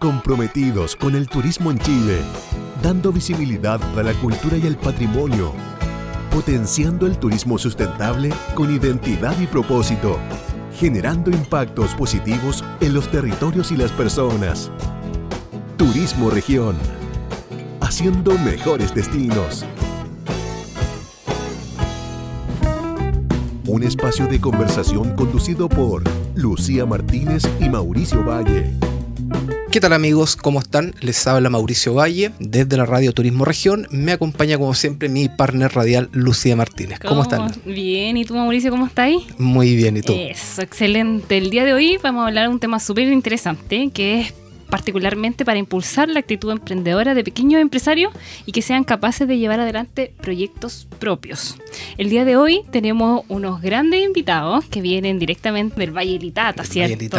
comprometidos con el turismo en Chile, dando visibilidad a la cultura y el patrimonio, potenciando el turismo sustentable con identidad y propósito, generando impactos positivos en los territorios y las personas. Turismo Región, haciendo mejores destinos. Un espacio de conversación conducido por Lucía Martínez y Mauricio Valle. ¿Qué tal amigos? ¿Cómo están? Les habla Mauricio Valle desde la Radio Turismo Región. Me acompaña como siempre mi partner radial Lucía Martínez. ¿Cómo, están? Bien, ¿y tú Mauricio cómo estás ahí? Muy bien, ¿y tú? Eso, excelente. El día de hoy vamos a hablar de un tema súper interesante que es particularmente para impulsar la actitud emprendedora de pequeños empresarios y que sean capaces de llevar adelante proyectos propios. El día de hoy tenemos unos grandes invitados que vienen directamente del Valle Litata, ¿cierto?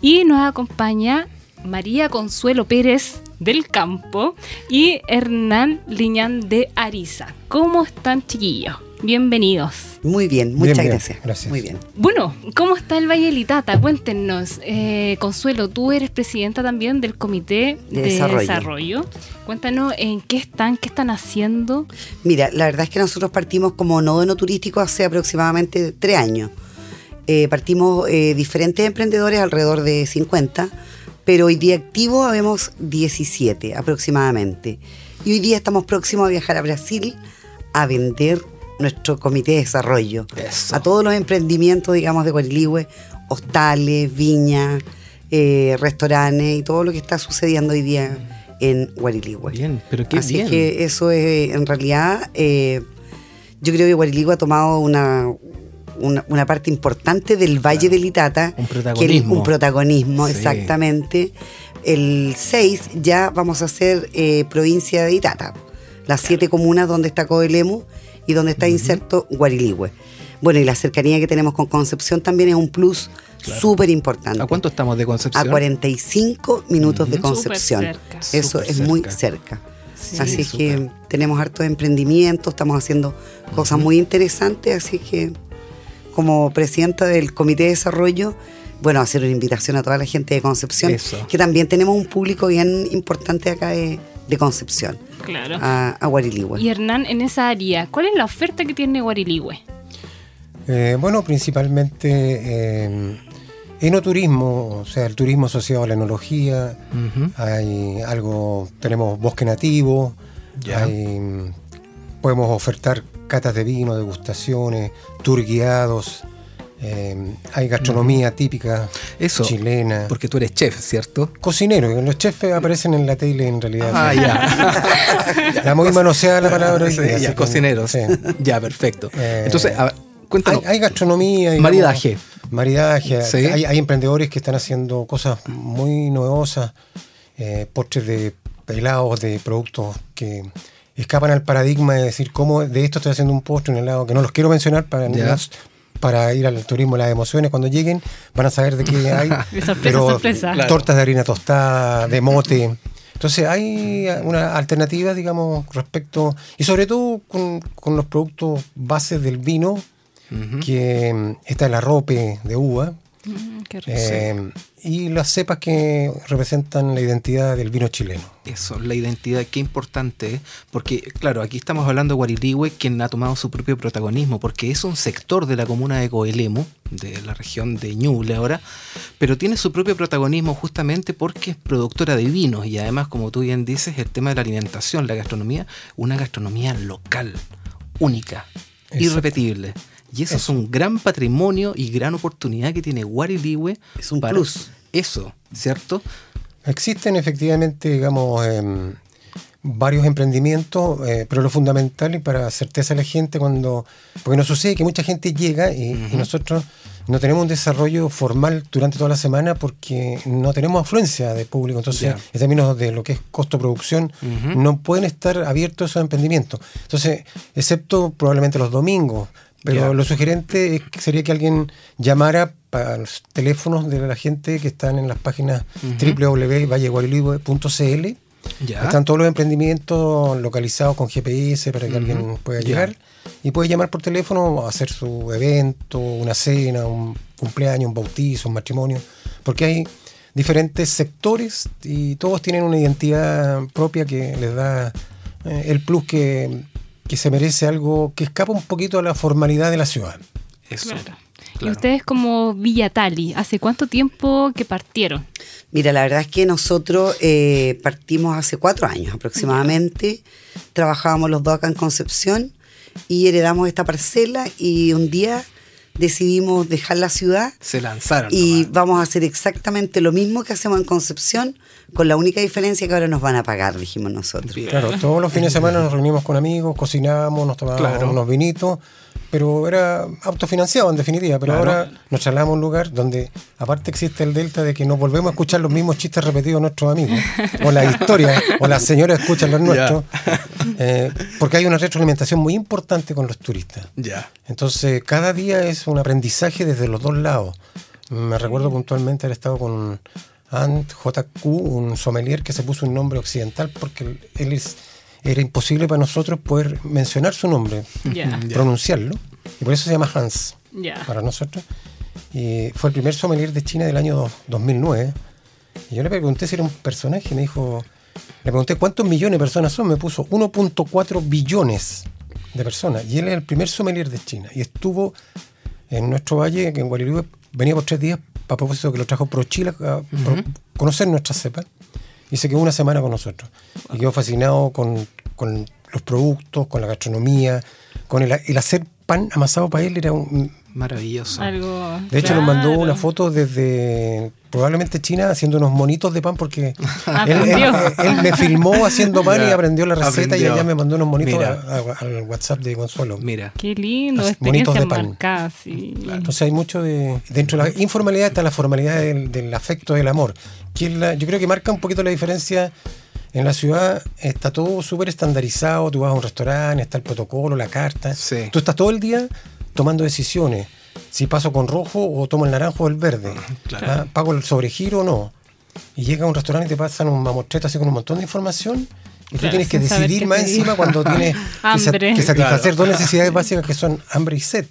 Y nos acompaña María Consuelo Pérez del Campo y Hernán Liñán de Ariza. ¿Cómo están, chiquillos? Bienvenidos. Muy bien, muchas gracias. gracias. Muy bien. Bueno, ¿cómo está el Valle Litata? Cuéntenos. Eh, Consuelo, tú eres presidenta también del Comité de, desarrollo. Cuéntanos en qué están, qué están haciendo. Mira, la verdad es que nosotros partimos como nodo turístico hace aproximadamente tres años. Eh, partimos eh, diferentes emprendedores, alrededor de 50, pero hoy día activos habemos 17 aproximadamente. Y hoy día estamos próximos a viajar a Brasil a vender nuestro comité de desarrollo. A todos los emprendimientos, digamos, de Guariligüe, hostales, viñas, eh, restaurantes y todo lo que está sucediendo hoy día en Guariligüe. Bien, pero qué Así que eso es, en realidad, eh, yo creo que Guariligüe ha tomado una, una, parte importante del Valle del Itata. Un protagonismo. Que un protagonismo, exactamente. El 6 ya vamos a eh, provincia de Itata. Las siete comunas donde está Coelemu y donde está inserto Guariligüe. Bueno, y la cercanía que tenemos con Concepción también es un plus súper importante. ¿A cuánto estamos de Concepción? A 45 minutos de Concepción. Eso es muy cerca. así que tenemos hartos emprendimientos, estamos haciendo cosas muy interesantes, así que como presidenta del Comité de Desarrollo, bueno, hacer una invitación a toda la gente de Concepción, que también tenemos un público bien importante acá de, de Concepción claro. a, a Y Hernán, en esa área, ¿cuál es la oferta que tiene Guariligüe? Eh, bueno, principalmente eh, enoturismo, o sea, el turismo asociado a la enología, hay algo, tenemos bosque nativo, podemos ofertar catas de vino, degustaciones, tour guiados, eh, hay gastronomía típica chilena. Porque tú eres chef, ¿cierto? Cocinero. Los chefs aparecen en la tele en realidad. Ah, ya. la muy manoseada la palabra. Sí, cocineros. Ya, perfecto. Eh, Entonces, cuéntanos. Hay, gastronomía. maridaje. Maridaje. Hay, emprendedores que están haciendo cosas muy novedosas. Eh, postres de helados, de productos que escapan al paradigma de decir cómo de esto estoy haciendo un postre, un helado, que no los quiero mencionar para no, para ir al turismo las emociones. Cuando lleguen van a saber de qué hay. pero tortas de harina tostada, de mote. Entonces hay una alternativa, digamos, respecto, y sobre todo con, los productos bases del vino, que está el arrope de uva, Mm, eh, y las cepas que representan la identidad del vino chileno. Eso, la identidad, qué importante, porque claro, aquí estamos hablando de Guariligüe, quien ha tomado su propio protagonismo, porque es un sector de la comuna de Coelemu, de la región de Ñuble ahora, pero tiene su propio protagonismo justamente porque es productora de vinos y además, como tú bien dices, el tema de la alimentación, la gastronomía, una gastronomía local, única, irrepetible. Y eso, es un gran patrimonio y gran oportunidad que tiene Guariligüe. Es un plus. Eso, ¿cierto? Existen efectivamente, digamos, em, varios emprendimientos, eh, pero lo fundamental y para certeza a la gente cuando... Porque nos sucede que mucha gente llega y, nosotros no tenemos un desarrollo formal durante toda la semana porque no tenemos afluencia de público. Entonces, en términos de lo que es costo-producción, no pueden estar abiertos esos emprendimientos. Entonces, excepto probablemente los domingos, pero lo sugerente sería que alguien llamara para los teléfonos de la gente que están en las páginas uh Están todos los emprendimientos localizados con GPS para que alguien pueda llegar. Y puede llamar por teléfono, hacer su evento, una cena, un cumpleaños, un bautizo, un matrimonio. Porque hay diferentes sectores y todos tienen una identidad propia que les da eh, el plus que, que se merece algo que escapa un poquito a la formalidad de la ciudad. Eso. Claro. Y ustedes como Villa Tali, ¿hace cuánto tiempo que partieron? Mira, la verdad es que nosotros eh, partimos hace cuatro años aproximadamente. Trabajábamos los dos acá en Concepción y heredamos esta parcela y un día decidimos dejar la ciudad Se lanzaron. y nomás. vamos a hacer exactamente lo mismo que hacemos en Concepción, con la única diferencia que ahora nos van a pagar, dijimos nosotros. Bien. Claro, todos los fines de semana nos reunimos con amigos, cocinábamos, nos tomábamos Claro. unos vinitos, pero era autofinanciado en definitiva. Pero Claro. ahora nos trasladamos a un lugar donde, aparte, existe el delta de que nos volvemos a escuchar los mismos chistes repetidos de nuestros amigos, o la historia, o las señoras escuchan los nuestros, eh, porque hay una retroalimentación muy importante con los turistas. Ya. Entonces, cada día es un aprendizaje desde los dos lados. Me recuerdo puntualmente haber estado con Ant JQ, un sommelier que se puso un nombre occidental porque él es, era imposible para nosotros poder mencionar su nombre, pronunciarlo, y por eso se llama Hans para nosotros. Y fue el primer sommelier de China del año dos- 2009. Y yo le pregunté si era un personaje, y me dijo, le pregunté cuántos millones de personas son, me puso 1.4 billones de personas. Y él es el primer sommelier de China. Y estuvo en nuestro valle, en Guarilú, venía por tres días, a propósito que lo trajo Pro Chile, a conocer nuestra cepa. Y se quedó una semana con nosotros. Y quedó fascinado con, con los productos, con la gastronomía, con el, el hacer pan amasado para él era un, Maravilloso. Algo. de hecho, nos mandó una foto desde probablemente China haciendo unos monitos de pan porque él, Aprendió. él- él me filmó haciendo pan y aprendió la receta y allá me mandó unos monitos Mira. a- a- al WhatsApp de Consuelo. Mira. Qué lindo, Las monitos de pan. sí. Entonces hay mucho de... Dentro de la informalidad está la formalidad del, del afecto, del amor. Que es la- yo creo que marca un poquito la diferencia. En la ciudad está todo súper estandarizado. Tú vas a un restaurante, está el protocolo, la carta. Sí. Tú estás todo el día tomando decisiones. Si paso con rojo o tomo el naranjo o el verde. Claro. ¿Ah? ¿Pago el sobregiro o no? Y llega a un restaurante y te pasan un mamotreto así con un montón de información. Y tú Claro, tienes que decidir más pedir. encima cuando tienes que, sa- Hambre. que satisfacer Claro. dos necesidades básicas que son hambre y sed.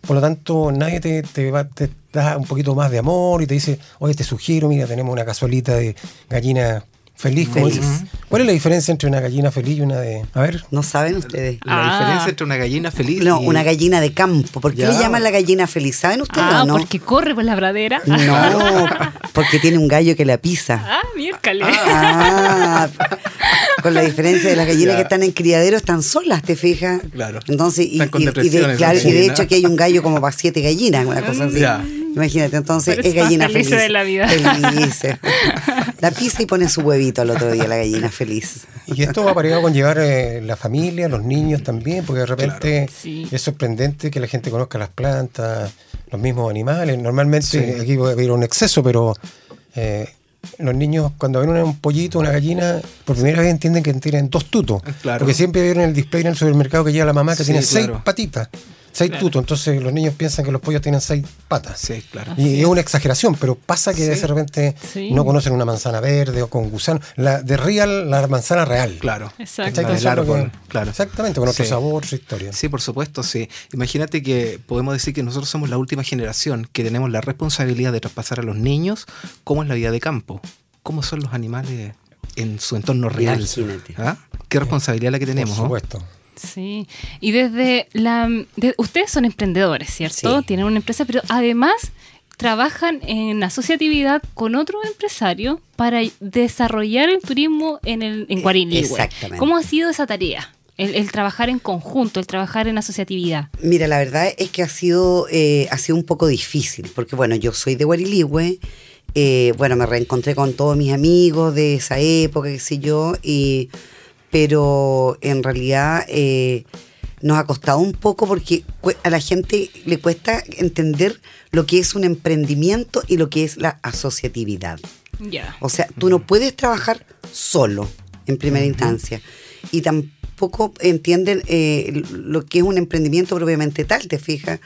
Por lo tanto, nadie te, te, va- te da un poquito más de amor y te dice, oye, te sugiero, mira, tenemos una cazuelita de gallina feliz. Feliz. ¿Cuál es la diferencia entre una gallina feliz y una de... A ver, ¿No saben ustedes? La Ah. diferencia entre una gallina feliz No, y... una gallina de campo. ¿Por qué Ya. le llaman la gallina feliz? ¿Saben ustedes Ah, o no? porque corre por la pradera. No, porque tiene un gallo que la pisa. Ah, miércoles. Ah, con la diferencia de las gallinas Ya. que están en criadero están solas, ¿te fijas? Claro. Entonces, y, Están con y- y de, claro, y de hecho aquí hay un gallo como para siete gallinas, una cosa así. Ya. Imagínate, entonces Pero es gallina feliz. de la vida. Felices. La pisa y pone su huevito al otro día, la gallina feliz. Y esto va pareado con llevar eh, la familia, los niños también, porque de repente Sí. es sorprendente que la gente conozca las plantas, los mismos animales. Normalmente aquí puede haber un exceso, pero eh, los niños cuando ven un pollito, una gallina, por primera vez entienden que tienen dos tutos. Claro. Porque siempre vieron el display en el supermercado que lleva la mamá que Sí, tiene seis patitas, seis Claro. tutos. Entonces los niños piensan que los pollos tienen seis patas. Sí, claro. Y es una exageración, pero pasa que Sí. de repente Sí. no conocen una manzana verde o con gusano. La de real, la manzana real. Claro. Exacto. Claro. Exactamente, con otro Sí. sabor, su historia. Sí, por supuesto, sí. Imagínate que podemos decir que nosotros somos la última generación que tenemos la responsabilidad de traspasar a los niños cómo es la vida de campo, cómo son los animales en su entorno real. ¿Ah? Qué responsabilidad la que tenemos, Por ¿no? Sí, y desde la... de- ustedes son emprendedores, ¿cierto? Sí. Tienen una empresa, pero además trabajan en asociatividad con otro empresario para desarrollar el turismo en, el, en Eh, exactamente. ¿Cómo ha sido esa tarea? El, el trabajar en conjunto, el trabajar en asociatividad. Mira, la verdad es que ha sido, eh, ha sido un poco difícil, porque bueno, yo soy de Guarilihue, eh, bueno, me reencontré con todos mis amigos de esa época, qué sé yo, y, pero en realidad eh, nos ha costado un poco porque a la gente le cuesta entender lo que es un emprendimiento y lo que es la asociatividad. Ya. O sea, tú no puedes trabajar solo en primera instancia y tampoco entienden eh, lo que es un emprendimiento propiamente tal, te fijas,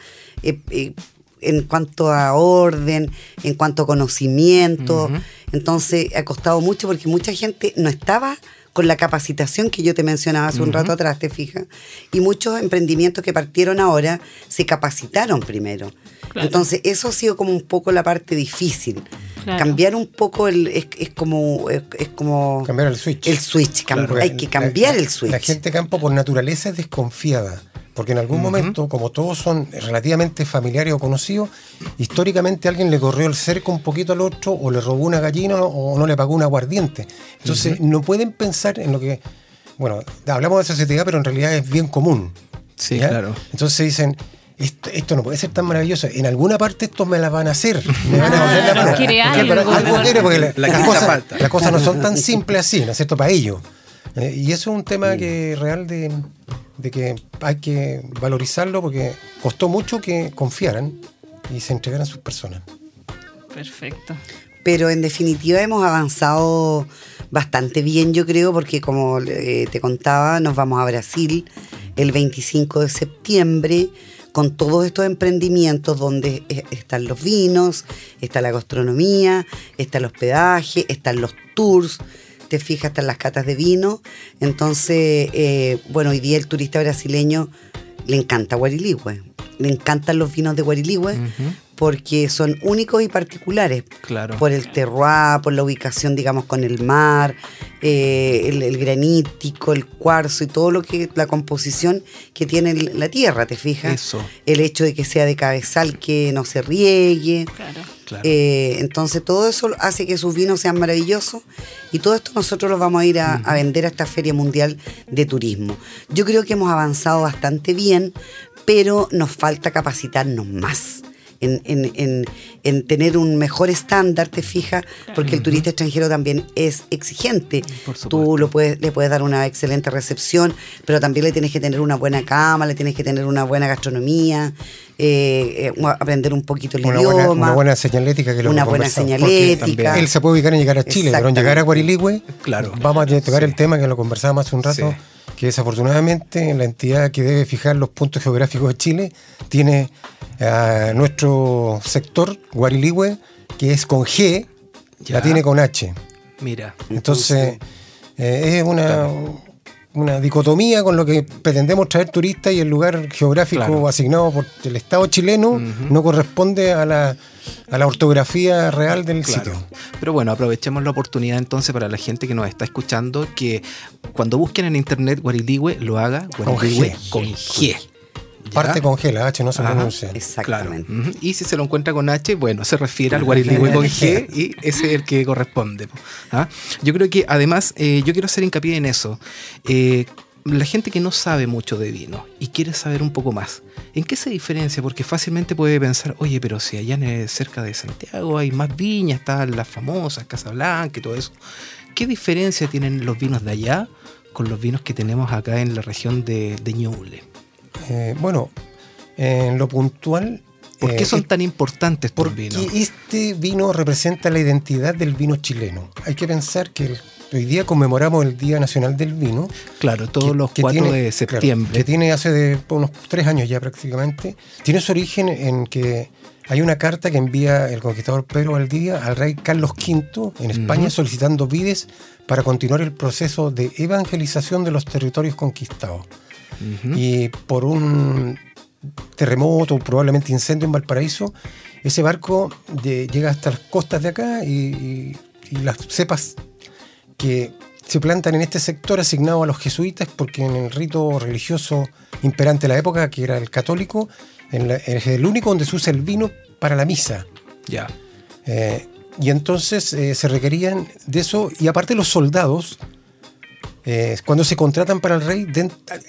Eh, eh, en cuanto a orden, en cuanto a conocimiento. Entonces ha costado mucho porque mucha gente no estaba con la capacitación que yo te mencionaba hace un rato atrás, te fijas, y muchos emprendimientos que partieron ahora se capacitaron primero. Claro. Entonces, eso ha sido como un poco la parte difícil. Claro. Cambiar un poco el, es, es como es, es como Cambiar el switch. el switch, hay que cambiar la- el switch. La gente de campo por naturaleza es desconfiada. Porque en algún momento, como todos son relativamente familiares o conocidos, históricamente alguien le corrió el cerco un poquito al otro, o le robó una gallina, o no le pagó un aguardiente. Entonces, no pueden pensar en lo que. Bueno, hablamos de sociedad, pero en realidad es bien común. Sí, ¿ya? claro. Entonces dicen. Esto, esto no puede ser tan maravilloso. En alguna parte esto me la van a hacer. Me van a Ah, la mano. quiere algo, algo algo. quiere, porque la- La las, cosas, las cosas no son tan simples así, ¿no es cierto? Para ellos. Eh, y eso es un tema que real de, de que hay que valorizarlo porque costó mucho que confiaran y se entregaran a sus personas. Perfecto. Pero en definitiva hemos avanzado bastante bien, yo creo, porque como eh, te contaba, nos vamos a Brasil el 25 de septiembre con todos estos emprendimientos donde eh, están los vinos, está la gastronomía, está el hospedaje, están los tours, te fijas, están las catas de vino. Entonces, eh, bueno, hoy día el turista brasileño le encanta Guariligüe, le encantan los vinos de Guariligüe porque son únicos y particulares Claro. por el terroir, por la ubicación, digamos, con el mar, eh, el, el granítico, el cuarzo y todo lo que, la composición que tiene la tierra, ¿te fijas? Eso. El hecho de que sea de cabezal, que no se riegue. Claro. Claro. Eh, entonces todo eso hace que sus vinos sean maravillosos y todo esto nosotros los vamos a ir a, a vender a esta Feria Mundial de Turismo. Yo creo que hemos avanzado bastante bien, pero nos falta capacitarnos más. En, en- en- en tener un mejor estándar, te fijas, porque el turista extranjero también es exigente. Por Tú lo puedes, le puedes dar una excelente recepción, pero también le tienes que tener una buena cama, le tienes que tener una buena gastronomía, eh, eh, aprender un poquito el Una idioma. buena, una buena señalética que lo Una buena señalética. Él se puede ubicar en llegar a Chile, pero en llegar a Guariligüe, Claro. vamos a tocar el tema que lo conversábamos hace un rato, Sí. Que desafortunadamente la entidad que debe fijar los puntos geográficos de Chile tiene a nuestro sector, Guariligüe, que es con G, Ya. la tiene con H. Mira. Entonces, eh, es una, una dicotomía con lo que pretendemos traer turistas y el lugar geográfico Claro. asignado por el Estado chileno no corresponde a la, a la ortografía real del Claro. sitio. Pero bueno, aprovechemos la oportunidad entonces para la gente que nos está escuchando que cuando busquen en internet Guariligüe lo haga Guariligüe G. con G. Parte con G, la H no se Ajá. pronuncia. Exactamente. Claro. Y si se lo encuentra con H, bueno, se refiere al Guariligüe con G y ese es el que corresponde. po. ¿Ah? Yo creo que además, eh, yo quiero hacer hincapié en eso. Eh, la gente que no sabe mucho de vino y quiere saber un poco más, ¿en qué se diferencia? Porque fácilmente puede pensar, oye, pero si allá en el- cerca de Santiago hay más viñas, están las famosas, Casablanca y todo eso. ¿Qué diferencia tienen los vinos de allá con los vinos que tenemos acá en la región de, de Ñuble? Eh, bueno, en lo puntual. ¿Por qué eh, son tan importantes estos Porque vinos? este vino representa la identidad del vino chileno. Hay que pensar que el- hoy día conmemoramos el Día Nacional del Vino. Claro, todos que- los que 4 tiene- de claro, septiembre. que tiene hace de unos tres años ya prácticamente. Tiene su origen en que hay una carta que envía el conquistador Pedro Valdivia al rey Carlos V en España solicitando vides para continuar el proceso de evangelización de los territorios conquistados. Y por un terremoto, probablemente incendio en Valparaíso, ese barco de- llega hasta las costas de acá y, y- y las cepas que se plantan en este sector asignado a los jesuitas, porque en el rito religioso imperante de la época, que era el católico, en la- es el único donde se usa el vino para la misa. Ya. Eh, y entonces eh, se requerían de eso, y aparte los soldados, eh, cuando se contratan para el rey,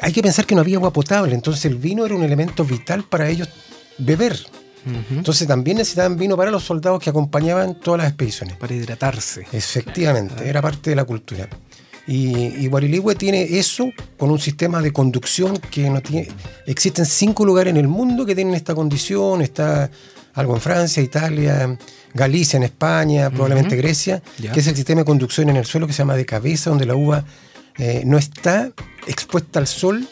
hay que pensar que no había agua potable, entonces el vino era un elemento vital para ellos beber. Entonces también necesitaban vino para los soldados que acompañaban todas las expediciones. Para hidratarse. Efectivamente, era parte de la cultura. Y, y Guariligüe tiene eso con un sistema de conducción que no tiene. Existen cinco lugares en el mundo que tienen esta condición. Está algo en Francia, Italia, Galicia, en España, probablemente Grecia, que es el sistema de conducción en el suelo que se llama de cabeza, donde la uva eh, no está expuesta al sol,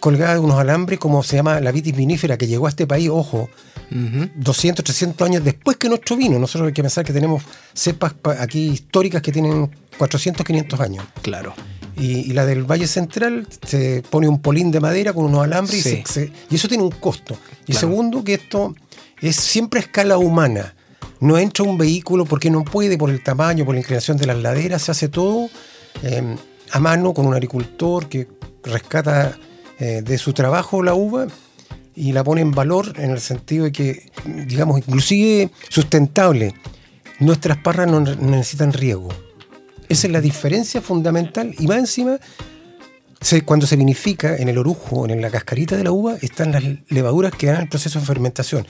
colgada de unos alambres, como se llama la vitis vinífera, que llegó a este país, ojo, Ujú. 200, 300 años después que nuestro vino. Nosotros hay que pensar que tenemos cepas pa- aquí históricas que tienen 400, 500 años. Claro. Y, y la del Valle Central se pone un polín de madera con unos alambres y, se- se- y eso tiene un costo. Y Claro. segundo, que esto es siempre a escala humana. No entra un vehículo porque no puede, por el tamaño, por la inclinación de las laderas, se hace todo eh, a mano con un agricultor que rescata eh, de su trabajo la uva y la pone en valor en el sentido de que, digamos, inclusive sustentable. Nuestras parras no ne- necesitan riego. Esa es la diferencia fundamental y más encima, cuando se vinifica en el orujo, en la cascarita de la uva, están las levaduras que dan el proceso de fermentación.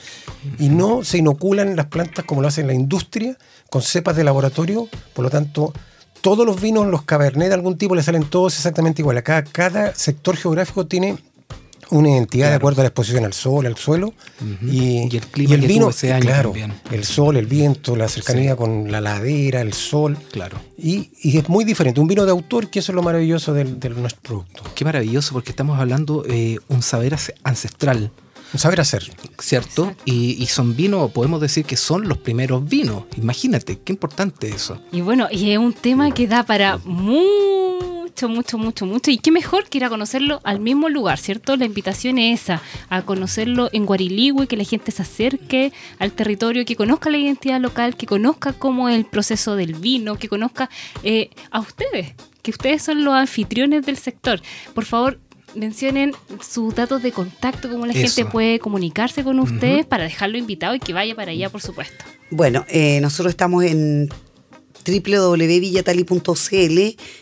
Y no se inoculan las plantas como lo hace la industria, con cepas de laboratorio. Por lo tanto, todos los vinos, los cabernet de algún tipo, le salen todos exactamente igual. Acá cada sector geográfico tiene una identidad de acuerdo a la exposición al sol, al suelo. y, Y el clima que tuvo ese año claro, también. el sol, el viento, la cercanía con la ladera, el sol. Claro. Y, y es muy diferente. Un vino de autor, que eso es lo maravilloso del- de, nuestro producto. Qué maravilloso, porque estamos hablando eh, un saber ancestral, Un saber hacer. ¿cierto? Y, y son vinos, podemos decir que son los primeros vinos. Imagínate, qué importante eso. Y bueno, y es un tema que da para mucho, mucho, mucho, mucho. Y qué mejor que ir a conocerlo al mismo lugar, ¿cierto? La invitación es esa, a conocerlo en Guariligüe, que la gente se acerque al territorio, que conozca la identidad local, que conozca cómo es el proceso del vino, que conozca eh, a ustedes, que ustedes son los anfitriones del sector. Por favor, mencionen sus datos de contacto, cómo la Eso. gente puede comunicarse con ustedes para dejarlo invitado y que vaya para allá, por supuesto. Bueno, eh, nosotros estamos en www.villatali.cl,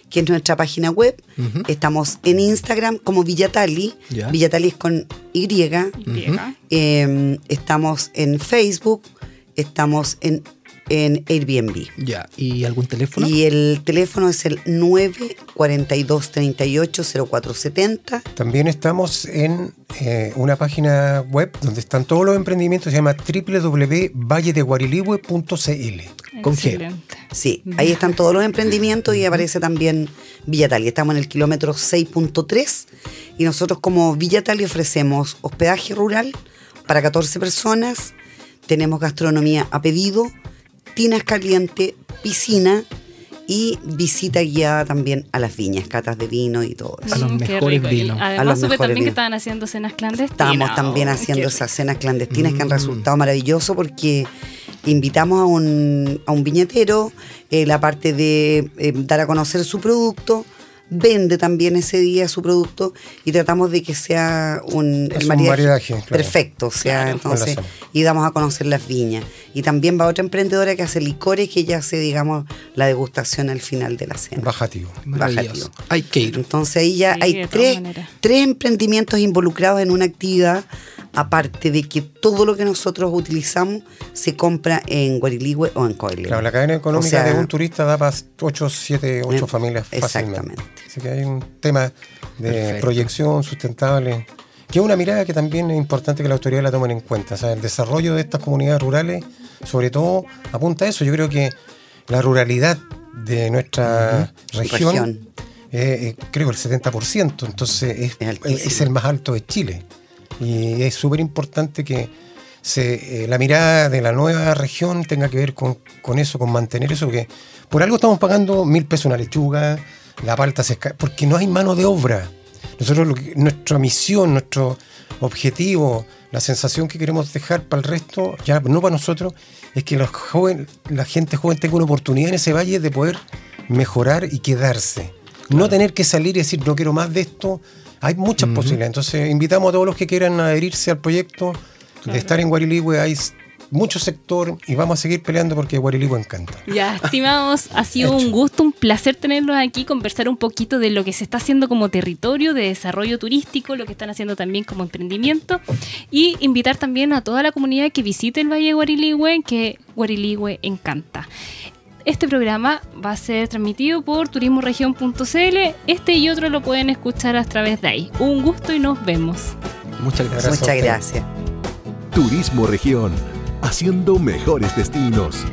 que es nuestra página web. Estamos en Instagram como Villatali. Villatali es con Y. Llega. Eh, estamos en Facebook. Estamos en, en Airbnb. Ya, ¿y algún teléfono? Y el teléfono es el 942 38 0470. También estamos en eh, una página web donde están todos los emprendimientos, se llama www.valledeguariligüe.cl. Con G. Sí, ahí están todos los emprendimientos y aparece también Villatali. Estamos en el kilómetro 6.3 y nosotros como Villatali ofrecemos hospedaje rural para 14 personas, tenemos gastronomía a pedido, tinas caliente, piscina y visita guiada también a las viñas, catas de vino y todo eso. A los Mm, mejores vinos. A Además, los supe mejores también que estaban haciendo cenas clandestinas. Estamos también Oh, haciendo qué esas cenas clandestinas que han Mm. resultado maravilloso porque invitamos a un, a un viñetero, eh, la parte de eh, dar a conocer su producto, vende también ese día su producto y tratamos de que sea un, Es un maridaje, claro. perfecto, o sea, Claro. entonces, y damos a conocer las viñas. Y también va otra emprendedora que hace licores que ella hace, digamos, la degustación al final de la cena. Bajativo. Bajativo. Hay que ir. Entonces ahí ya Sí, hay tres, tres emprendimientos involucrados en una actividad, aparte de que todo lo que nosotros utilizamos se compra en Guariligüe o en Coile. Claro, la cadena económica O sea, de un turista da para 8, 7, 8 Eh, familias exactamente. fácilmente. Así que hay un tema de Perfecto. proyección sustentable, que es una mirada que también es importante que la autoridad la tomen en cuenta. O sea, el desarrollo de estas comunidades rurales, sobre todo, apunta a eso. Yo creo que la ruralidad de nuestra región, Región. eh, eh, creo el 70%, entonces es, es el más alto de Chile. Y es súper importante que se, eh, la mirada de la nueva región tenga que ver con, eso, con mantener eso, porque por algo estamos pagando mil pesos una lechuga, la palta se esca- porque no hay mano de obra. Nosotros, lo que- nuestra misión, nuestro objetivo, la sensación que queremos dejar para el resto, ya no para nosotros, es que los joven, la gente joven tenga una oportunidad en ese valle de poder mejorar y quedarse. No tener que salir y decir, no quiero más de esto. Hay muchas posibilidades. Entonces, invitamos a todos los que quieran adherirse al proyecto de estar en Guariligüe. Hay mucho sector y vamos a seguir peleando porque Guariligüe encanta. Ya, estimados, ha sido Hecho. un gusto, un placer tenerlos aquí, conversar un poquito de lo que se está haciendo como territorio de desarrollo turístico, lo que están haciendo también como emprendimiento y invitar también a toda la comunidad que visite el Valle de Guariligüe, que Guariligüe encanta. Este programa va a ser transmitido por turismoregion.cl. Este y otro lo pueden escuchar a través de ahí. Un gusto y nos vemos. Muchas gracias. Muchas gracias. Turismo Región, haciendo mejores destinos.